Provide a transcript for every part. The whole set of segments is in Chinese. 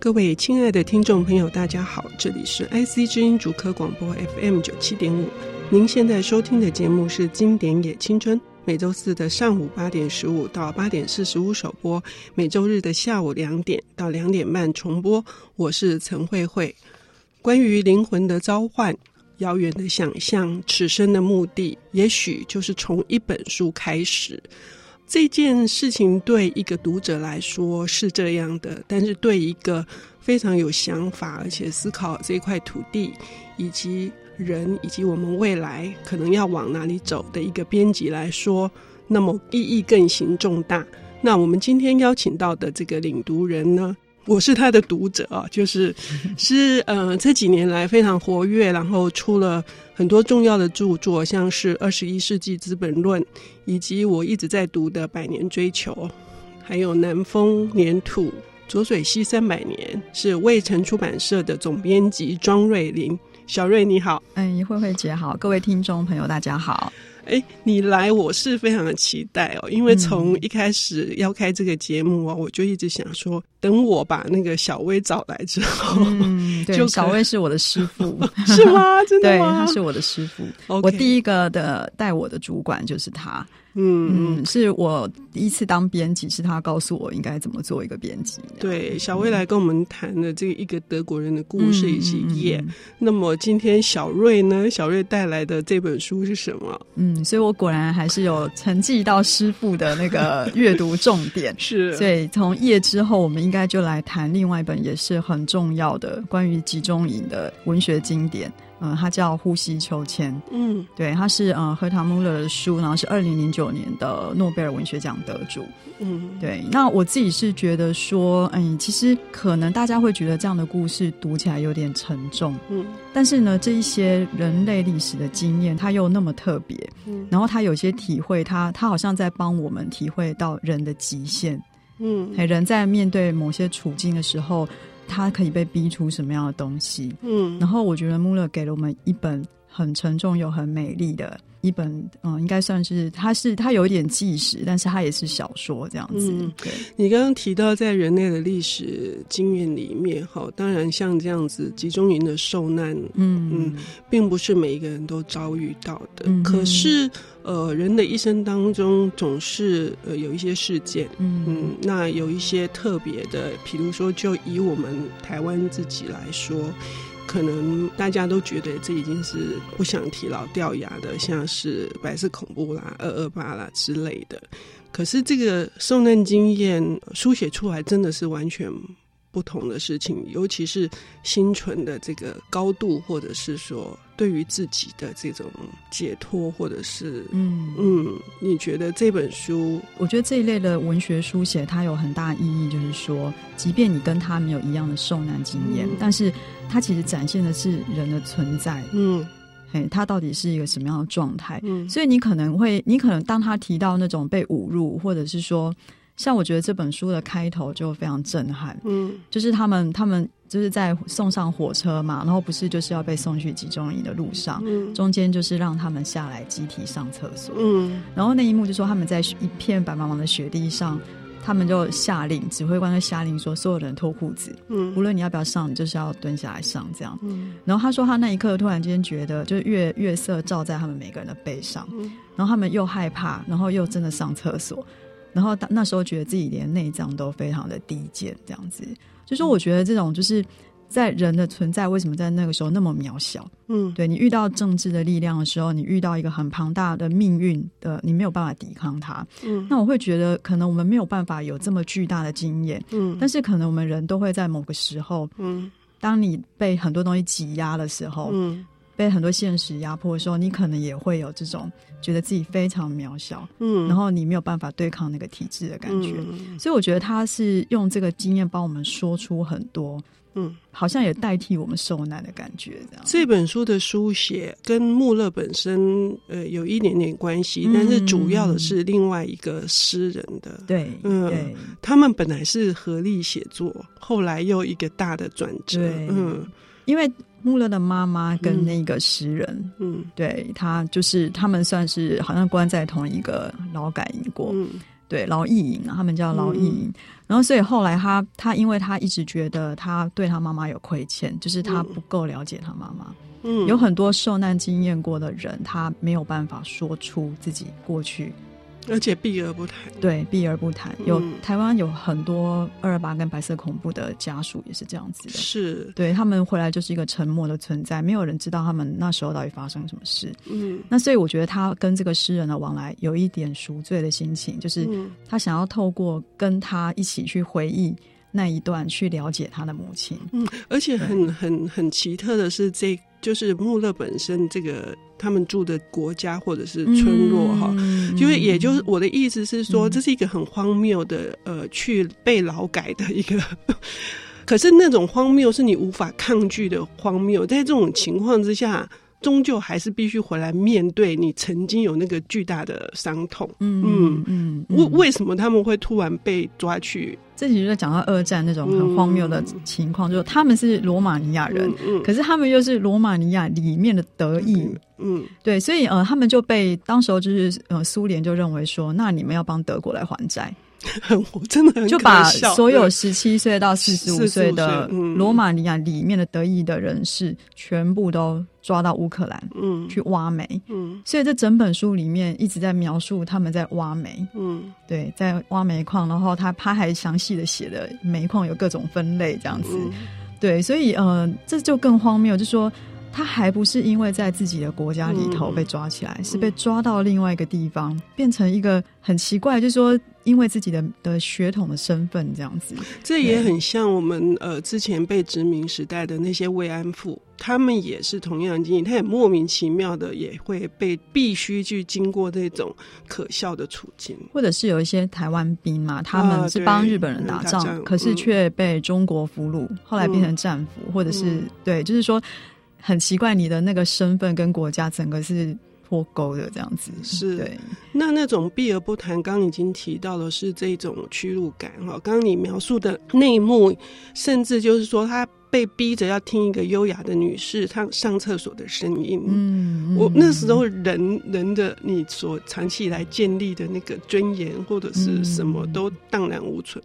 各位亲爱的听众朋友，大家好，这里是 IC 之音主科广播 FM 九七点五。您现在收听的节目是《经典也青春》，每周四的上午八点十五到八点四十五首播，每周日的下午两点到两点半重播。我是陈慧慧。关于灵魂的召唤、遥远的想象、此生的目的，也许就是从一本书开始。这件事情对一个读者来说是这样的，但是对一个非常有想法而且思考这块土地以及人以及我们未来可能要往哪里走的一个编辑来说，那么意义更形重大。那我们今天邀请到的这个领读人呢，我是他的读者啊，就是是呃这几年来非常活跃，然后出了很多重要的著作，像是《二十一世纪资本论》，以及我一直在读的《百年追求》，还有《南风黏土》《浊水溪三百年》，是卫城出版社的总编辑庄瑞琳。小瑞你好，哎，慧慧姐好，各位听众朋友大家好。哎，你来我是非常的期待哦，因为从一开始要开这个节目啊，嗯、我就一直想说，等我把那个小薇找来之后，嗯，对，就小薇是我的师傅，是吗？真的吗？对，他是我的师傅 我第一个的带我的主管就是他。嗯嗯，是我第一次当编辑，是他告诉我应该怎么做一个编辑。对，小薇来跟我们谈的这个一个德国人的故事以及夜。那么今天小瑞呢？小瑞带来的这本书是什么？嗯，所以我果然还是有沉寂到师傅的那个阅读重点。是，所以从夜之后，我们应该就来谈另外一本也是很重要的关于集中营的文学经典。嗯，它叫《呼吸秋千》。嗯，对，它是呃赫塔穆勒的书，然后是二零零九年的诺贝尔文学奖得主。嗯，对。那我自己是觉得说，嗯，其实可能大家会觉得这样的故事读起来有点沉重。嗯，但是呢，这一些人类历史的经验，它又那么特别。嗯，然后他有些体会，他他好像在帮我们体会到人的极限。嗯，人在面对某些处境的时候。他可以被逼出什么样的东西？嗯，然后我觉得穆勒给了我们一本很沉重又很美丽的一本，嗯，应该算是它是它有一点纪实，但是它也是小说这样子。嗯，对。你刚刚提到在人类的历史经验里面，哈，当然像这样子集中营的受难，嗯嗯，并不是每一个人都遭遇到的。嗯，可是。呃，人的一生当中总是呃有一些事件，嗯嗯，那有一些特别的，比如说，就以我们台湾自己来说，可能大家都觉得这已经是不想提老掉牙的，像是白色恐怖啦、二二八啦之类的。可是这个受难经验书写出来，真的是完全。不同的事情，尤其是心存的这个高度，或者是说对于自己的这种解脱，或者是嗯嗯，你觉得这本书？我觉得这一类的文学书写，它有很大意义，就是说，即便你跟他没有一样的受难经验，嗯、但是它其实展现的是人的存在。嗯，嘿，他到底是一个什么样的状态？嗯，所以你可能会，你可能当他提到那种被侮辱，或者是说。像我觉得这本书的开头就非常震撼，嗯，就是他们他们就是在送上火车嘛，然后不是就是要被送去集中营的路上，嗯，中间就是让他们下来集体上厕所，嗯，然后那一幕就说他们在一片白茫茫的雪地上，他们就下令，指挥官就下令说所有人脱裤子，嗯，无论你要不要上，你就是要蹲下来上这样，嗯，然后他说他那一刻突然间觉得，就是月月色照在他们每个人的背上，嗯，然后他们又害怕，然后又真的上厕所。然后那时候觉得自己连内脏都非常的低贱，这样子，就说我觉得这种就是在人的存在为什么在那个时候那么渺小？嗯，对，你遇到政治的力量的时候，你遇到一个很庞大的命运的，你没有办法抵抗它。嗯，那我会觉得可能我们没有办法有这么巨大的经验。嗯，但是可能我们人都会在某个时候，嗯，当你被很多东西挤压的时候，嗯。被很多现实压迫的时候，你可能也会有这种觉得自己非常渺小，嗯，然后你没有办法对抗那个体制的感觉，嗯，所以我觉得他是用这个经验帮我们说出很多，嗯，好像也代替我们受难的感觉。这样，这本书的书写跟穆勒本身呃有一点点关系，嗯，但是主要的是另外一个诗人的，对，嗯，对，他们本来是合力写作，后来又一个大的转折，对，嗯，因为。穆勒的妈妈跟那个诗人，嗯，对他就是他们算是好像关在同一个劳改营过，嗯，对，劳役营啊，他们叫劳役营。嗯、然后，所以后来他他因为他一直觉得他对他妈妈有亏欠，就是他不够了解他妈妈。嗯，有很多受难经验过的人，他没有办法说出自己过去。而且避而不谈，对，避而不谈。有、嗯、台湾有很多二二八跟白色恐怖的家属也是这样子的，是对他们回来就是一个沉默的存在，没有人知道他们那时候到底发生什么事。嗯，那所以我觉得他跟这个诗人的往来有一点赎罪的心情，就是他想要透过跟他一起去回忆那一段，去了解他的母亲。嗯，而且很很很奇特的是这。就是穆勒本身这个他们住的国家或者是村落哈，因为、嗯、也就是我的意思是说，这是一个很荒谬的呃去被劳改的一个，可是那种荒谬是你无法抗拒的荒谬，在这种情况之下。终究还是必须回来面对你曾经有那个巨大的伤痛。嗯嗯嗯，为、嗯、为什么他们会突然被抓去？这其实就讲到二战那种很荒谬的情况，嗯、就是他们是罗马尼亚人，嗯嗯、可是他们又是罗马尼亚里面的德裔。嗯，对，所以呃，他们就被当时候就是呃，苏联就认为说，那你们要帮德国来还债。我真的很就把所有十七岁到四十五岁的罗马尼亚里面的得意的人士全部都抓到乌克兰，嗯，去挖煤，嗯，所以这整本书里面一直在描述他们在挖煤，嗯，对，在挖煤矿，然后他他还详细的写了煤矿有各种分类这样子，嗯、对，所以呃，这就更荒谬，就说。他还不是因为在自己的国家里头被抓起来，嗯、是被抓到另外一个地方，嗯、变成一个很奇怪，就是说，因为自己的的血统的身份这样子，这也很像我们呃之前被殖民时代的那些慰安妇，他们也是同样的经历，他也莫名其妙的也会被必须去经过这种可笑的处境，或者是有一些台湾兵嘛，他们是帮日本人打仗，啊、可是却被中国俘虏，嗯、后来变成战俘，或者是、嗯、对，就是说。很奇怪，你的那个身份跟国家整个是脱钩的，这样子是。那那种避而不谈，刚已经提到的是这种屈辱感哈。刚刚你描述的内幕，甚至就是说他被逼着要听一个优雅的女士她上厕所的声音。嗯，我那时候人人的你所长期以来建立的那个尊严或者是什么都荡然无存。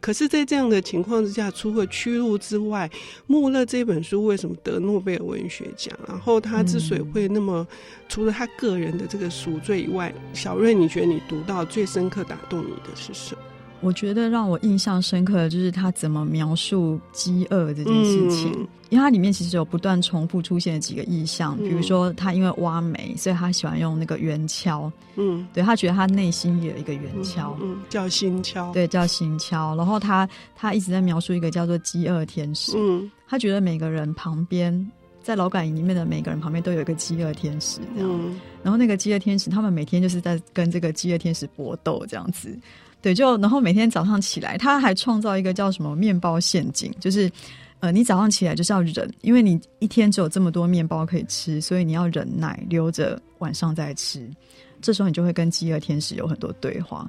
可是，在这样的情况之下，除了屈辱之外，穆勒这本书为什么得诺贝尔文学奖？然后他之所以会那么，嗯、除了他个人的这个赎罪以外，小瑞，你觉得你读到最深刻打动你的是什么？我觉得让我印象深刻的就是他怎么描述饥饿这件事情，嗯、因为它里面其实有不断重复出现的几个意象，嗯、比如说他因为挖煤，所以他喜欢用那个圆锹，嗯，对，他觉得他内心有一个圆锹，嗯，嗯，叫心锹，对，叫心锹。然后他他一直在描述一个叫做饥饿天使，嗯，他觉得每个人旁边在劳改营里面的每个人旁边都有一个饥饿天使，这样，嗯、然后那个饥饿天使他们每天就是在跟这个饥饿天使搏斗这样子。对，就然后每天早上起来，他还创造一个叫什么面包陷阱，就是，呃，你早上起来就是要忍，因为你一天只有这么多面包可以吃，所以你要忍耐，留着晚上再吃。这时候你就会跟饥饿天使有很多对话。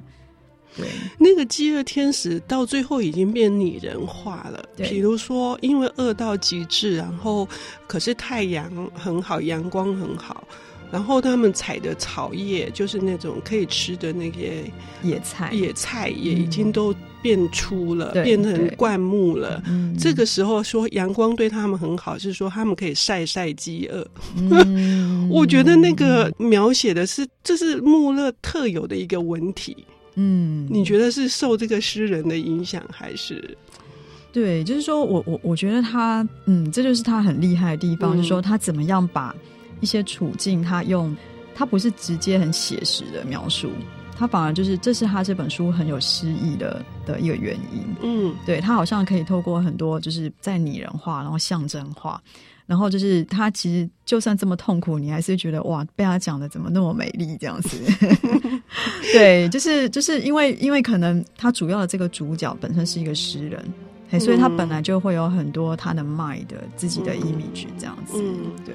对，那个饥饿天使到最后已经变拟人化了。对，比如说因为饿到极致，然后可是太阳很好，阳光很好。然后他们采的草叶，就是那种可以吃的那些野菜，野菜也已经都变粗了，嗯、变成灌木了。这个时候说阳光对他们很好，是说他们可以晒晒饥饿。嗯、我觉得那个描写的是，这是穆勒特有的一个文体。嗯，你觉得是受这个诗人的影响，还是？对，就是说我我我觉得他，嗯，这就是他很厉害的地方，嗯、就是说他怎么样把。一些处境，他用他不是直接很写实的描述，他反而就是这是他这本书很有诗意的的一个原因。嗯，对，他好像可以透过很多就是在拟人化，然后象征化，然后就是他其实就算这么痛苦，你还是觉得哇，被他讲的怎么那么美丽这样子。对，就是就是因为因为可能他主要的这个主角本身是一个诗人，所以他本来就会有很多他的 mind 的自己的 image 这样子。嗯，对。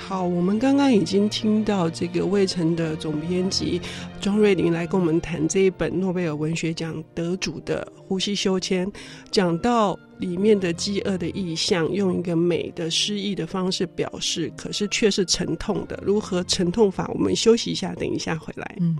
好，我们刚刚已经听到这个魏晨的总编辑庄瑞玲来跟我们谈这一本诺贝尔文学奖得主的《呼吸修签》，讲到里面的饥饿的意象，用一个美的诗意的方式表示，可是却是沉痛的。如何沉痛法？我们休息一下，等一下回来。嗯。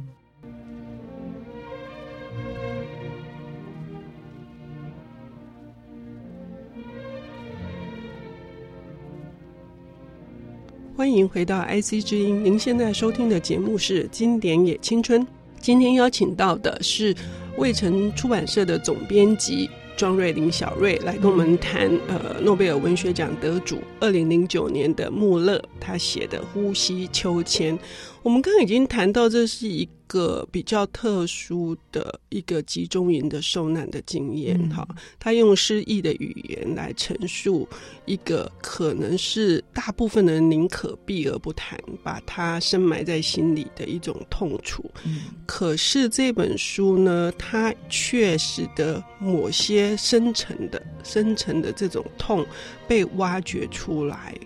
欢迎回到 IC 之音。您现在收听的节目是《经典也青春》。今天邀请到的是未城出版社的总编辑庄瑞林小瑞，来跟我们谈呃诺贝尔文学奖得主二零零九年的穆勒他写的《呼吸秋千》。我们刚刚已经谈到，这是一个比较特殊的一个集中营的受难的经验。哈、嗯，他用诗意的语言来陈述一个可能是大部分人宁可避而不谈，把它深埋在心里的一种痛楚。嗯、可是这本书呢，它却使得某些深层的、深层的这种痛被挖掘出来。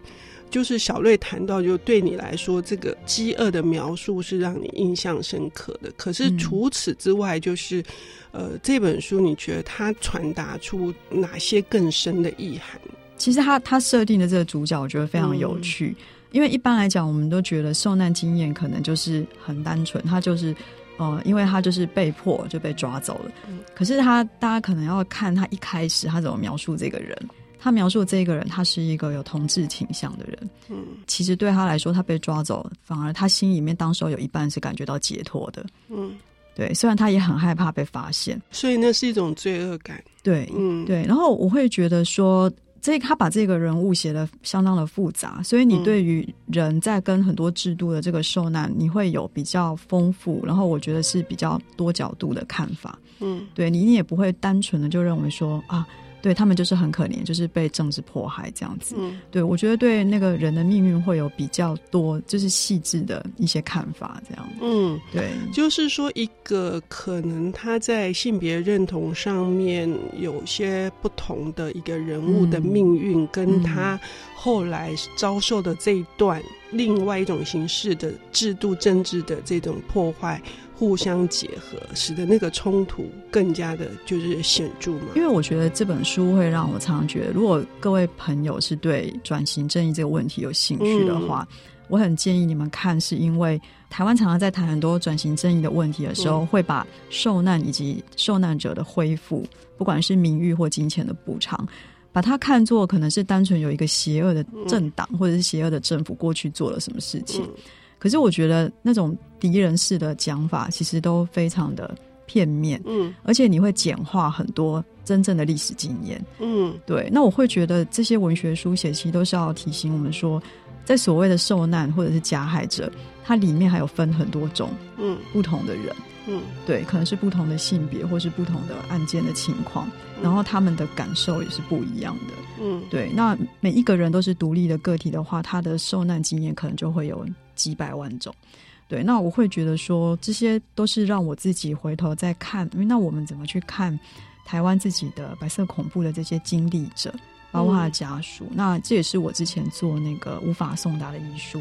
就是小瑞谈到，就对你来说，这个饥饿的描述是让你印象深刻的。可是除此之外，就是，嗯、呃，这本书你觉得它传达出哪些更深的意涵？其实他他设定的这个主角，我觉得非常有趣。嗯、因为一般来讲，我们都觉得受难经验可能就是很单纯，他就是，呃，因为他就是被迫就被抓走了。嗯、可是他大家可能要看他一开始他怎么描述这个人。他描述这个人，他是一个有同志倾向的人。嗯，其实对他来说，他被抓走，反而他心里面当时候有一半是感觉到解脱的。嗯，对，虽然他也很害怕被发现，所以那是一种罪恶感。对，嗯，对。然后我会觉得说，这他把这个人物写的相当的复杂，所以你对于人在跟很多制度的这个受难，你会有比较丰富，然后我觉得是比较多角度的看法。嗯，对你，你也不会单纯的就认为说啊。对他们就是很可怜，就是被政治迫害这样子。嗯，对我觉得对那个人的命运会有比较多，就是细致的一些看法这样。嗯，对，就是说一个可能他在性别认同上面有些不同的一个人物的命运，跟他后来遭受的这一段另外一种形式的制度政治的这种破坏。互相结合，使得那个冲突更加的就是显著嘛。因为我觉得这本书会让我常常觉得，如果各位朋友是对转型正义这个问题有兴趣的话，嗯、我很建议你们看，是因为台湾常常在谈很多转型正义的问题的时候，嗯、会把受难以及受难者的恢复，不管是名誉或金钱的补偿，把它看作可能是单纯有一个邪恶的政党、嗯、或者是邪恶的政府过去做了什么事情。嗯可是我觉得那种敌人式的讲法，其实都非常的片面，嗯，而且你会简化很多真正的历史经验，嗯，对。那我会觉得这些文学书写其实都是要提醒我们说，在所谓的受难或者是加害者，它里面还有分很多种，嗯，不同的人，嗯，对，可能是不同的性别或是不同的案件的情况，然后他们的感受也是不一样的，嗯，对。那每一个人都是独立的个体的话，他的受难经验可能就会有。几百万种，对，那我会觉得说，这些都是让我自己回头再看，因为那我们怎么去看台湾自己的白色恐怖的这些经历者，包括他的家属，嗯、那这也是我之前做那个无法送达的遗书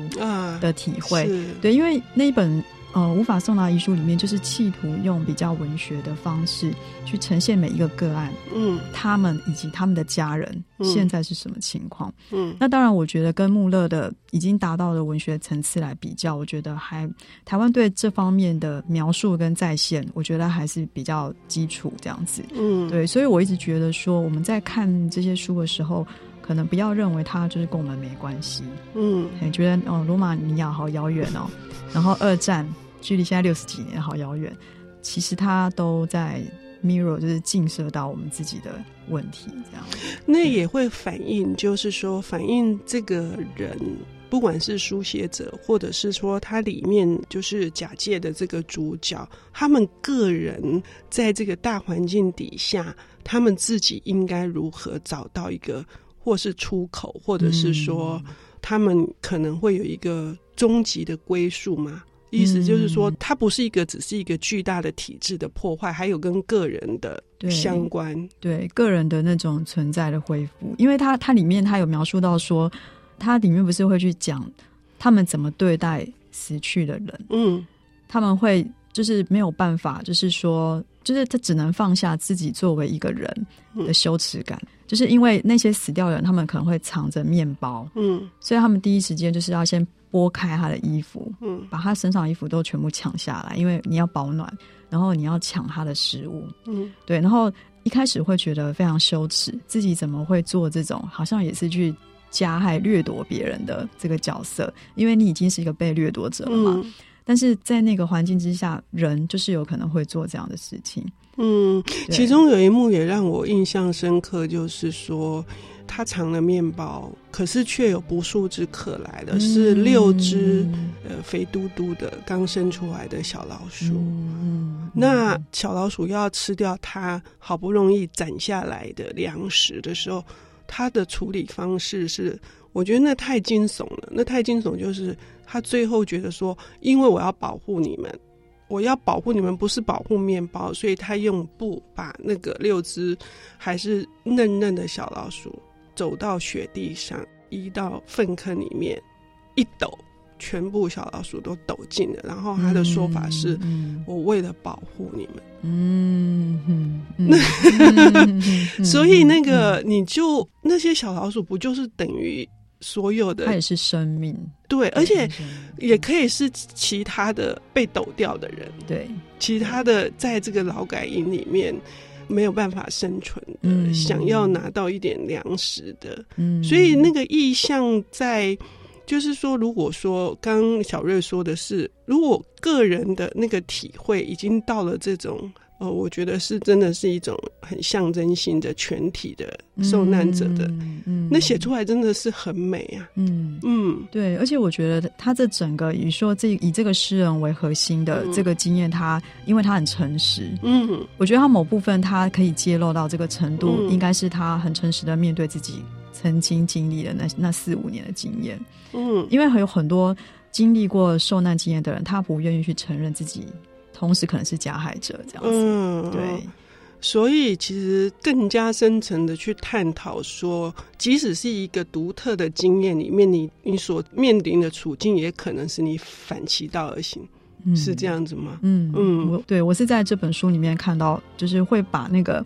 的体会，啊、对，因为那一本。呃，无法送达遗书里面就是企图用比较文学的方式去呈现每一个个案，嗯，他们以及他们的家人现在是什么情况，嗯，那当然，我觉得跟穆勒的已经达到了文学层次来比较，我觉得还台湾对这方面的描述跟再现，我觉得还是比较基础这样子，嗯，对，所以我一直觉得说我们在看这些书的时候，可能不要认为它就是跟我们没关系，嗯，觉得哦，罗马尼亚好遥远哦，然后二战。距离现在六十几年，好遥远。其实它都在 mirror，就是映射到我们自己的问题，这样。那也会反映，就是说，反映这个人，不管是书写者，或者是说他里面就是假借的这个主角，他们个人在这个大环境底下，他们自己应该如何找到一个或是出口，或者是说，他们可能会有一个终极的归宿吗？意思就是说，它不是一个只是一个巨大的体制的破坏，还有跟个人的相关，对，对个人的那种存在的恢复。因为它它里面它有描述到说，它里面不是会去讲他们怎么对待死去的人，嗯，他们会就是没有办法，就是说，就是他只能放下自己作为一个人的羞耻感，嗯、就是因为那些死掉的人，他们可能会藏着面包，嗯，所以他们第一时间就是要先。剥开他的衣服，嗯，把他身上的衣服都全部抢下来，因为你要保暖，然后你要抢他的食物，嗯，对，然后一开始会觉得非常羞耻，自己怎么会做这种，好像也是去加害、掠夺别人的这个角色，因为你已经是一个被掠夺者了嘛。嗯、但是在那个环境之下，人就是有可能会做这样的事情。嗯，其中有一幕也让我印象深刻，就是说他藏了面包，可是却有不速之客来的，是六只呃肥嘟嘟的刚生出来的小老鼠。嗯，那小老鼠要吃掉它好不容易攒下来的粮食的时候，它的处理方式是，我觉得那太惊悚了。那太惊悚，就是他最后觉得说，因为我要保护你们。我要保护你们，不是保护面包，所以他用布把那个六只还是嫩嫩的小老鼠走到雪地上，移到粪坑里面，一抖，全部小老鼠都抖进了。然后他的说法是：我为了保护你们。嗯，那所以那个你就那些小老鼠不就是等于？所有的，它也是生命，对，而且也可以是其他的被抖掉的人，对，其他的在这个劳改营里面没有办法生存的，嗯、想要拿到一点粮食的，嗯，所以那个意象在，就是说，如果说刚小瑞说的是，如果个人的那个体会已经到了这种。哦，我觉得是真的是一种很象征性的全体的受难者的，嗯，嗯，那写出来真的是很美啊，嗯。嗯，对，而且我觉得他这整个以说这以这个诗人为核心的这个经验，他因为他很诚实，嗯，我觉得他某部分他可以揭露到这个程度，嗯，应该是他很诚实的面对自己曾经经历的那那四五年的经验，嗯，因为还有很多经历过受难经验的人，他不愿意去承认自己。同时可能是加害者这样子，嗯，对，所以其实更加深层的去探讨说，即使是一个独特的经验里面，你你所面临的处境，也可能是你反其道而行，嗯、是这样子吗？嗯嗯，我对我是在这本书里面看到，就是会把那个，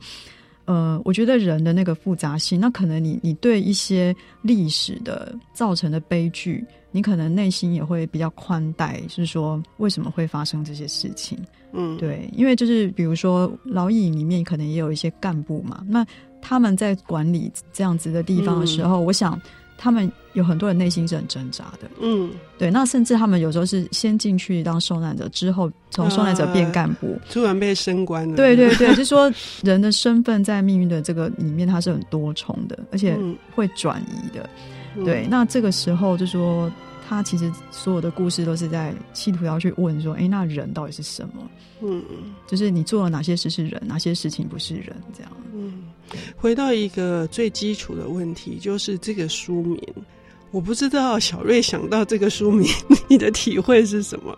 呃，我觉得人的那个复杂性，那可能你你对一些历史的造成的悲剧。你可能内心也会比较宽待，是说为什么会发生这些事情？嗯，对，因为就是比如说劳役营里面可能也有一些干部嘛，那他们在管理这样子的地方的时候，嗯、我想他们有很多人内心是很挣扎的。嗯，对，那甚至他们有时候是先进去当受难者，之后从受难者变干部，啊、突然被升官了。对对对，就是说人的身份在命运的这个里面，它是很多重的，而且会转移的。嗯、对，那这个时候就说。他其实所有的故事都是在企图要去问说：“哎，那人到底是什么？嗯，就是你做了哪些事是人，哪些事情不是人？这样。”嗯，回到一个最基础的问题，就是这个书名，我不知道小瑞想到这个书名，你的体会是什么？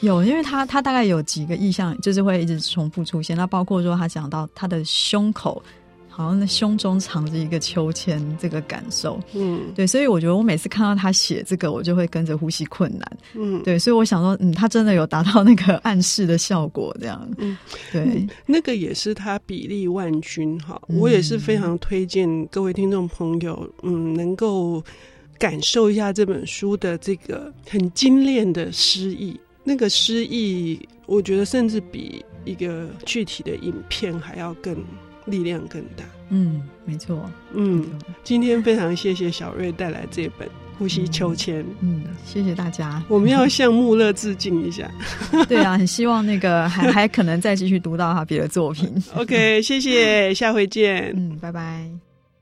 有，因为他他大概有几个意象，就是会一直重复出现。那包括说他讲到他的胸口。好像那胸中藏着一个秋千，这个感受，嗯，对，所以我觉得我每次看到他写这个，我就会跟着呼吸困难，嗯，对，所以我想说，嗯，他真的有达到那个暗示的效果，这样，嗯，对，嗯，那个也是他比例万钧哈，我也是非常推荐各位听众朋友，嗯，能够感受一下这本书的这个很精炼的诗意，那个诗意，我觉得甚至比一个具体的影片还要更。力量更大，嗯，没错，嗯，今天非常谢谢小瑞带来这本《呼吸秋千》，嗯，谢谢大家，我们要向穆勒致敬一下，对啊，很希望那个还 还可能再继续读到他别的作品。OK，谢谢，下回见，嗯，拜拜。